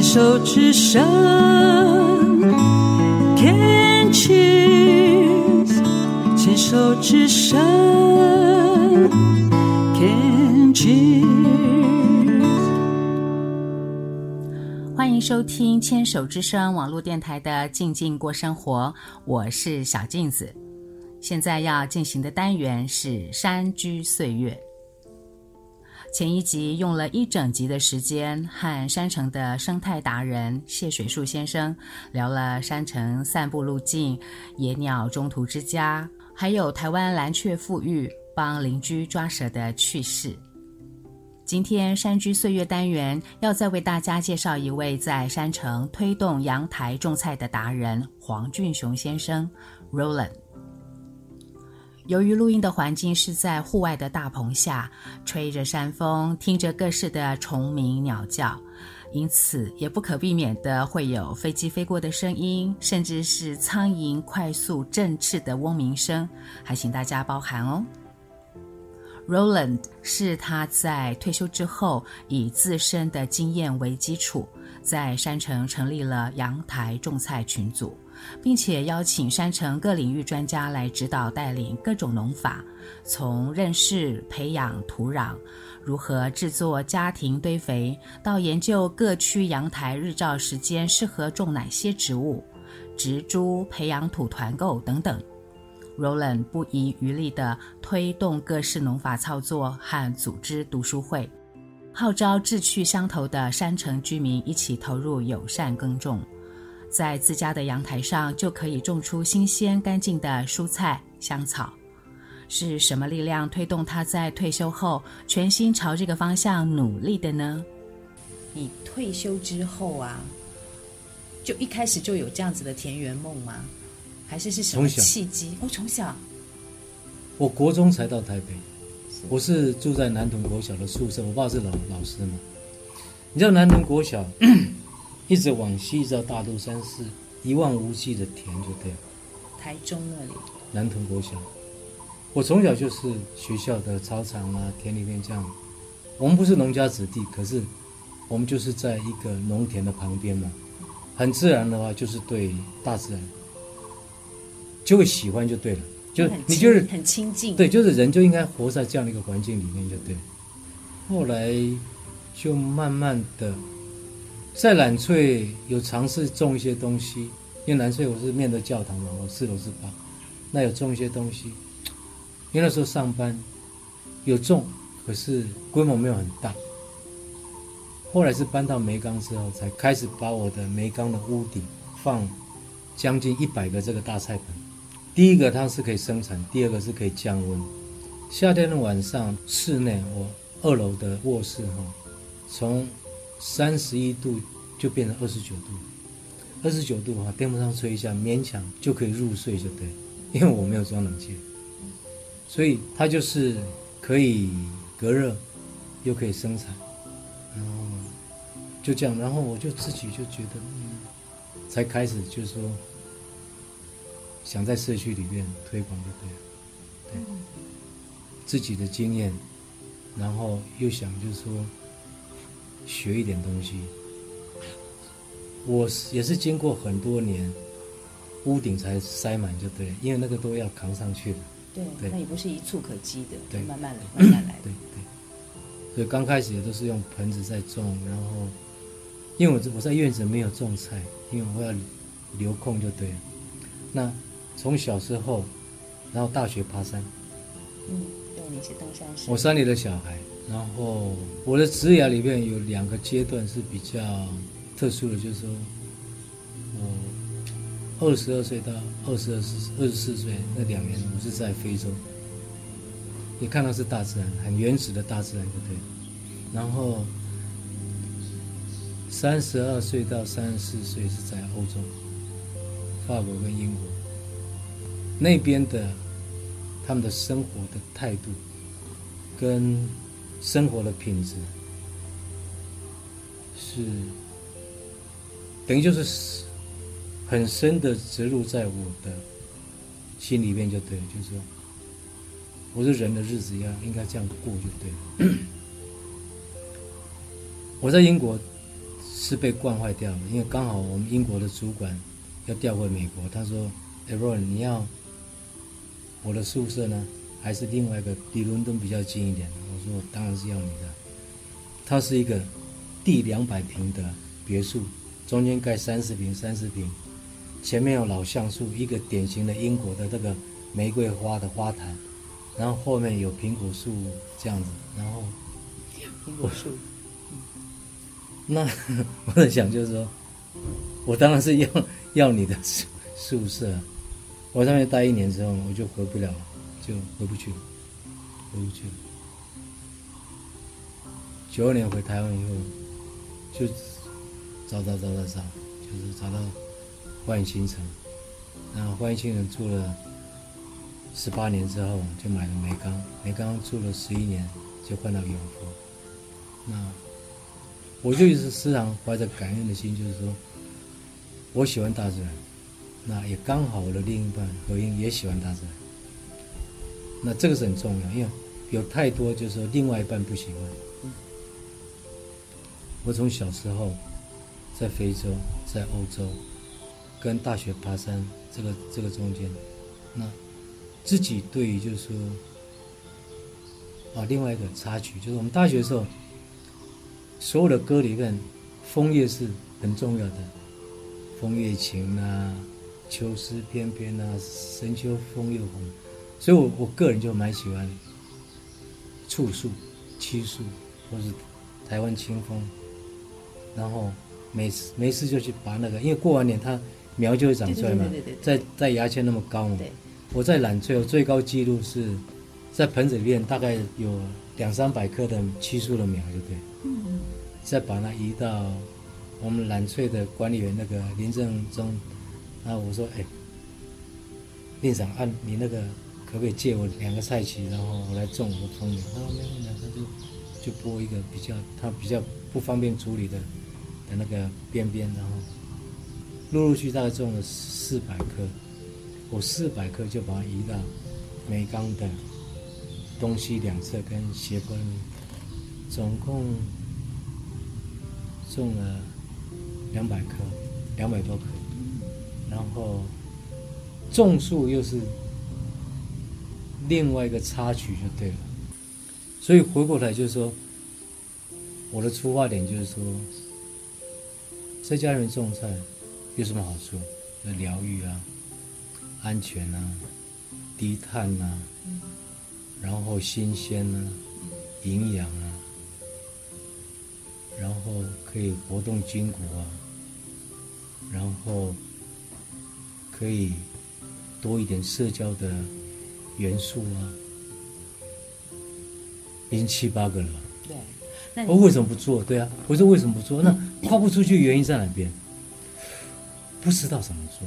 牵手之声，Can cheers，牵手之声，Can cheers。欢迎收听牵手之声网络电台的《静静过生活》，我是小镜子。现在要进行的单元是山居岁月。前一集用了一整集的时间，和山城的生态达人谢水树先生聊了山城散步路径、野鸟中途之家，还有台湾蓝鹊富裕帮邻居抓蛇的趣事。今天山居岁月单元要再为大家介绍一位在山城推动阳台种菜的达人黄俊雄先生，Roland。由于录音的环境是在户外的大棚下，吹着山风，听着各式的虫鸣鸟叫，因此也不可避免的会有飞机飞过的声音，甚至是苍蝇快速振翅的嗡鸣声，还请大家包涵哦。Roland 是他在退休之后，以自身的经验为基础，在山城成立了阳台种菜群组。并且邀请山城各领域专家来指导带领各种农法，从认识培养土壤，如何制作家庭堆肥，到研究各区阳台日照时间适合种哪些植物，植株培养土团购等等。Roland 不遗余力地推动各式农法操作和组织读书会，号召志趣相投的山城居民一起投入友善耕种。在自家的阳台上就可以种出新鲜干净的蔬菜香草，是什么力量推动他在退休后全心朝这个方向努力的呢？你退休之后啊，就一开始就有这样子的田园梦吗？还是是什么契机？我，从小，我国中才到台北，我是住在南屯国小的宿舍，我爸是老老师嘛。你知道南屯国小？一直往西，一直到大肚山是一望无际的田，就对了。台中那里。南屯国小，我从小就是学校的操场啊，田里面这样。我们不是农家子弟，可是我们就是在一个农田的旁边嘛，很自然的话就是对大自然就会喜欢就对了，就你就是很亲近。对，就是人就应该活在这样的一个环境里面就对。后来就慢慢的。在兰翠有尝试种一些东西，因为兰翠我是面对教堂嘛，我四楼是吧？那有种一些东西。因为那时候上班有种，可是规模没有很大。后来是搬到梅岗之后，才开始把我的梅岗的屋顶放将近一百个这个大菜盆。第一个它是可以生产，第二个是可以降温。夏天的晚上，室内我二楼的卧室哈，从三十一度就变成二十九度，二十九度的话，电风扇吹一下，勉强就可以入睡，就对。因为我没有装冷气，所以它就是可以隔热，又可以生产，然后就这样，然后我就自己就觉得，嗯，才开始就是说，想在社区里面推广，就对了，对，自己的经验，然后又想就是说。学一点东西，我也是经过很多年，屋顶才塞满就对，因为那个都要扛上去的。对，对，那也不是一蹴可及的，对，慢慢来，慢慢来。对对，所以刚开始也都是用盆子在种，然后，因为我我在院子没有种菜，因为我要留空就对了。那从小时候，然后大学爬山，嗯，对，你是登山社，我山里的小孩。然后我的职涯里面有两个阶段是比较特殊的，就是说，我二十二岁到二十二二十四岁那两年，我是在非洲，也看到是大自然，很原始的大自然，对不对？然后三十二岁到三十四岁是在欧洲，法国跟英国那边的他们的生活的态度跟。生活的品质是等于就是很深的植入在我的心里面，就对，就是说，我是人的日子要应该这样过就对了。我在英国是被惯坏掉了，因为刚好我们英国的主管要调回美国，他说：“哎，Ron，你要我的宿舍呢，还是另外一个离伦敦比较近一点的？”我说：“我当然是要你的。”它是一个地两百平的别墅，中间盖三十平，三十平，前面有老橡树，一个典型的英国的这个玫瑰花的花坛，然后后面有苹果树这样子，然后苹果树。那 我在想，就是说，我当然是要要你的宿宿舍。我上面待一年之后，我就回不了了，就回不去了，回不去了。九二年回台湾以后，就找找找找找，就是找到欢迎新城。然后欢迎新城住了十八年之后，就买了梅钢。梅钢住了十一年，就换到永福。那。我就一直时常怀着感恩的心，就是说，我喜欢大自然，那也刚好我的另一半何英也喜欢大自然，那这个是很重要，因为有太多就是说另外一半不喜欢。我从小时候在非洲，在欧洲，跟大学爬山这个这个中间，那自己对于就是说，啊，另外一个插曲就是我们大学的时候。所有的歌里面，枫叶是很重要的，枫叶情啊，秋思翩翩啊，深秋枫叶红，所以我我个人就蛮喜欢簇树、漆树，或是台湾清风，然后没事没事就去拔那个，因为过完年它苗就会长出来嘛，在在牙签那么高嘛，我在揽翠，我最高纪录是在盆子里面大概有两三百棵的漆树的苗，就对。再把它移到我们揽翠的管理员那个林正中，然后我说：“哎，林长，按你那个可不可以借我两个菜畦，然后我来种我的枫苗？”他说：“没问题。”他就就拨一个比较他比较不方便处理的的那个边边，然后陆陆续续大概种了四百棵，我四百棵就把它移到梅冈的东西两侧跟斜坡那边，总共。种了两百棵，两百多棵，然后种树又是另外一个插曲就对了。所以回过来就是说，我的出发点就是说，在家里面种菜有什么好处？那疗愈啊，安全啊，低碳啊，然后新鲜啊，营养啊。然后可以活动筋骨啊，然后可以多一点社交的元素啊，已经七八个了。对，那我为什么不做？对啊，我说为什么不做？那跨不出去原因在哪边？不知道怎么做。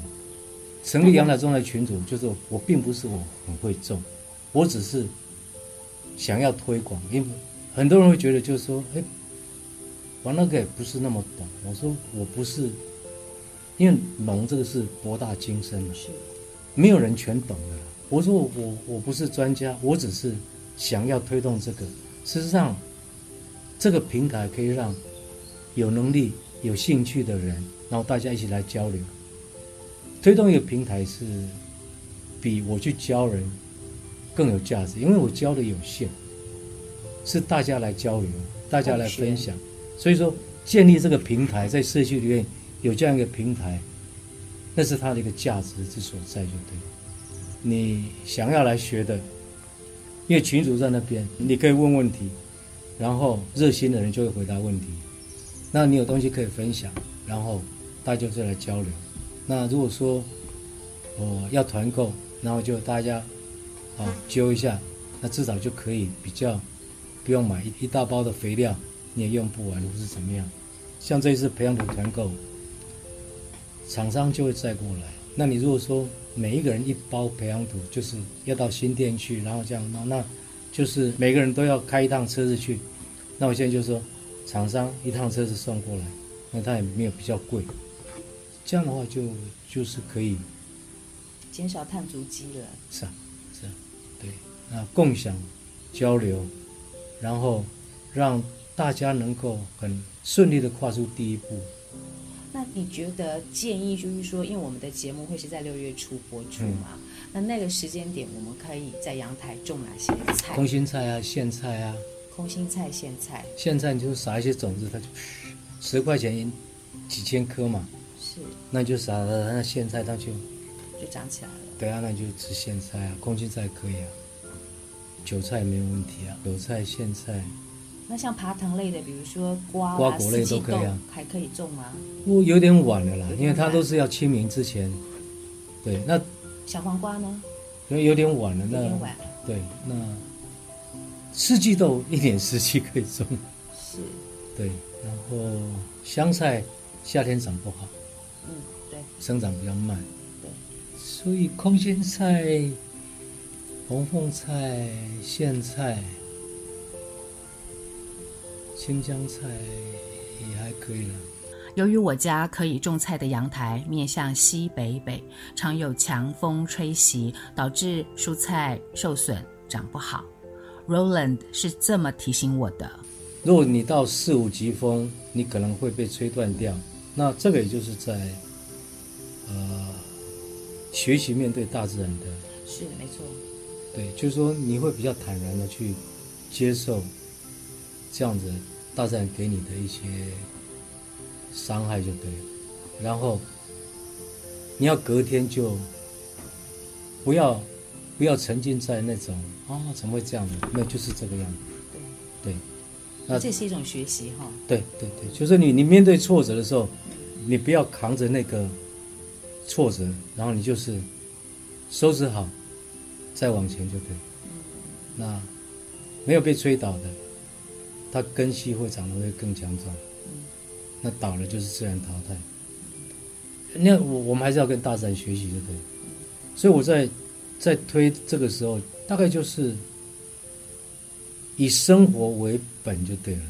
成立阳台种菜群组，就是我并不是我很会种，我只是想要推广，因为很多人会觉得就是说，哎。我那个也不是那么懂，我说我不是，因为农这个是博大精深的，是，没有人全懂的。我说我我我不是专家，我只是想要推动这个。事实上，这个平台可以让有能力、有兴趣的人，然后大家一起来交流。推动一个平台是比我去教人更有价值，因为我教的有限，是大家来交流，大家来分享。所以说，建立这个平台，在社区里面有这样一个平台，那是它的一个价值之所在，就对。你想要来学的，因为群主在那边，你可以问问题，然后热心的人就会回答问题。那你有东西可以分享，然后大家就来交流。那如果说我要团购，然后就大家啊揪一下，那至少就可以比较不用买一一大包的肥料。你也用不完，或是怎么样？像这一次培养土团购，厂商就会再过来。那你如果说每一个人一包培养土，就是要到新店去，然后这样，那那就是每个人都要开一趟车子去。那我现在就说，厂商一趟车子送过来，那他也没有比较贵。这样的话就就是可以减少碳足迹了。是啊，是啊，对。那共享交流，然后让。大家能够很顺利的跨出第一步。那你觉得建议就是说，因为我们的节目会是在六月初播出嘛？嗯、那那个时间点，我们可以在阳台种哪些菜？空心菜啊，苋菜啊。空心菜、苋菜。苋菜你就撒一些种子，它就十块钱几千颗嘛。是。那就撒了，那苋菜它就就长起来了。对啊，那你就吃苋菜啊，空心菜可以啊。韭菜没有问题啊，韭菜、苋菜。那像爬藤类的，比如说瓜、瓜果类都可以啊，还可以种吗？我有点晚了啦，因为它都是要清明之前。对，那小黄瓜呢？因为有点晚了，那有点晚。对，那四季豆一年四季可以种。是。对，然后香菜夏天长不好。嗯，对。生长比较慢。对。所以空心菜。红凤菜、苋菜、青江菜也还可以了。由于我家可以种菜的阳台面向西北北，常有强风吹袭，导致蔬菜受损，长不好。Roland 是这么提醒我的：如果你到四五级风，你可能会被吹断掉。那这个也就是在呃学习面对大自然的。是没错。对，就是说你会比较坦然的去接受这样子大自然给你的一些伤害就对了，然后你要隔天就不要不要沉浸在那种啊怎么会这样子？那就是这个样子。对，对，那这是一种学习哈。对对对，就是你你面对挫折的时候，你不要扛着那个挫折，然后你就是收拾好。再往前就对，那没有被吹倒的，它根系会长得会更强壮。那倒了就是自然淘汰。那我我们还是要跟大自然学习，对不对？所以我在在推这个时候，大概就是以生活为本就对了。